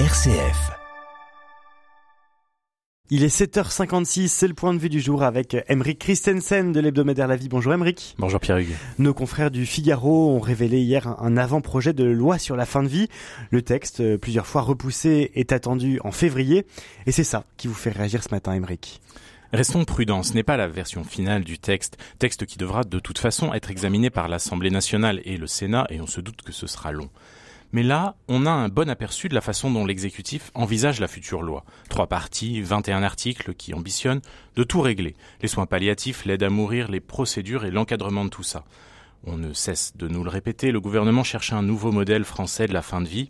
RCF. Il est 7h56, c'est le point de vue du jour avec Emeric Christensen de l'hebdomadaire La Vie. Bonjour Emeric. Bonjour Pierre-Hugues. Nos confrères du Figaro ont révélé hier un avant-projet de loi sur la fin de vie. Le texte, euh, plusieurs fois repoussé, est attendu en février. Et c'est ça qui vous fait réagir ce matin, Emeric. Restons prudents, ce n'est pas la version finale du texte, texte qui devra de toute façon être examiné par l'Assemblée nationale et le Sénat, et on se doute que ce sera long. Mais là, on a un bon aperçu de la façon dont l'exécutif envisage la future loi. Trois parties, 21 articles qui ambitionnent de tout régler. Les soins palliatifs, l'aide à mourir, les procédures et l'encadrement de tout ça. On ne cesse de nous le répéter, le gouvernement cherche un nouveau modèle français de la fin de vie.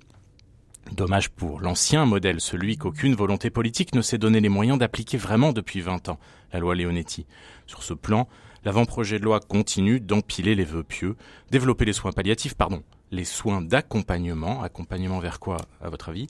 Dommage pour l'ancien modèle, celui qu'aucune volonté politique ne s'est donné les moyens d'appliquer vraiment depuis 20 ans, la loi Leonetti. Sur ce plan, l'avant-projet de loi continue d'empiler les vœux pieux, développer les soins palliatifs, pardon, les soins d'accompagnement, accompagnement vers quoi à votre avis,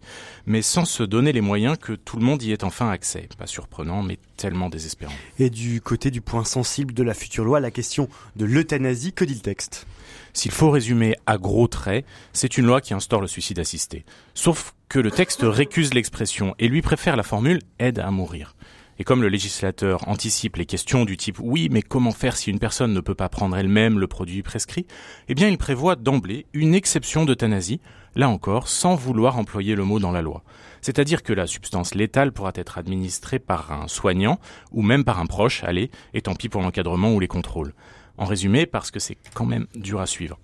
mais sans se donner les moyens que tout le monde y ait enfin accès. Pas surprenant, mais tellement désespérant. Et du côté du point sensible de la future loi, la question de l'euthanasie, que dit le texte? S'il faut résumer à gros traits, c'est une loi qui instaure le suicide assisté. Sauf que le texte récuse l'expression et lui préfère la formule aide à mourir. Et comme le législateur anticipe les questions du type oui, mais comment faire si une personne ne peut pas prendre elle-même le produit prescrit, eh bien il prévoit d'emblée une exception d'euthanasie, là encore sans vouloir employer le mot dans la loi. C'est-à-dire que la substance létale pourra être administrée par un soignant ou même par un proche, allez, et tant pis pour l'encadrement ou les contrôles. En résumé, parce que c'est quand même dur à suivre.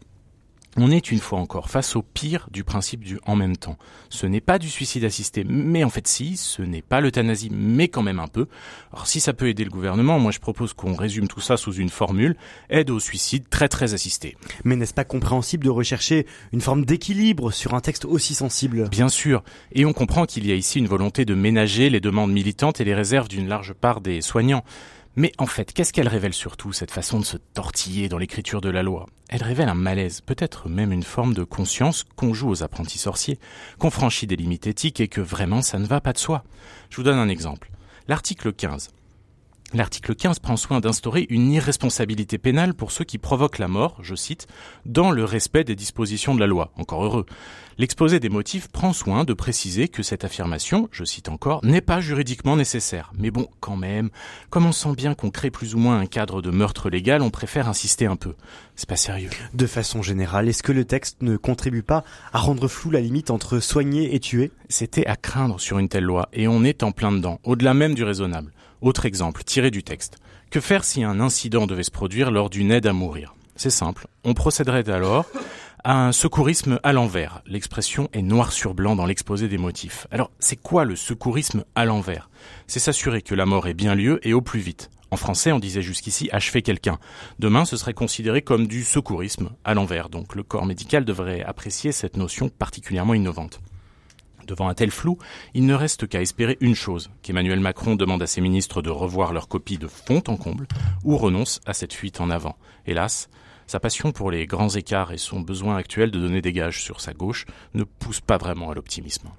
On est une fois encore face au pire du principe du en même temps. Ce n'est pas du suicide assisté, mais en fait si, ce n'est pas l'euthanasie, mais quand même un peu. Alors si ça peut aider le gouvernement, moi je propose qu'on résume tout ça sous une formule, aide au suicide très très assisté. Mais n'est-ce pas compréhensible de rechercher une forme d'équilibre sur un texte aussi sensible? Bien sûr, et on comprend qu'il y a ici une volonté de ménager les demandes militantes et les réserves d'une large part des soignants. Mais en fait, qu'est-ce qu'elle révèle surtout, cette façon de se tortiller dans l'écriture de la loi? Elle révèle un malaise, peut-être même une forme de conscience qu'on joue aux apprentis sorciers, qu'on franchit des limites éthiques et que vraiment ça ne va pas de soi. Je vous donne un exemple. L'article 15. L'article 15 prend soin d'instaurer une irresponsabilité pénale pour ceux qui provoquent la mort, je cite, dans le respect des dispositions de la loi. Encore heureux. L'exposé des motifs prend soin de préciser que cette affirmation, je cite encore, n'est pas juridiquement nécessaire. Mais bon, quand même, comme on sent bien qu'on crée plus ou moins un cadre de meurtre légal, on préfère insister un peu. C'est pas sérieux. De façon générale, est-ce que le texte ne contribue pas à rendre flou la limite entre soigner et tuer? C'était à craindre sur une telle loi, et on est en plein dedans, au-delà même du raisonnable. Autre exemple, tiré du texte. Que faire si un incident devait se produire lors d'une aide à mourir? C'est simple. On procéderait alors à un secourisme à l'envers. L'expression est noir sur blanc dans l'exposé des motifs. Alors, c'est quoi le secourisme à l'envers? C'est s'assurer que la mort ait bien lieu et au plus vite. En français, on disait jusqu'ici achever quelqu'un. Demain, ce serait considéré comme du secourisme à l'envers. Donc, le corps médical devrait apprécier cette notion particulièrement innovante. Devant un tel flou, il ne reste qu'à espérer une chose, qu'Emmanuel Macron demande à ses ministres de revoir leur copie de fond en comble, ou renonce à cette fuite en avant. Hélas, sa passion pour les grands écarts et son besoin actuel de donner des gages sur sa gauche ne poussent pas vraiment à l'optimisme.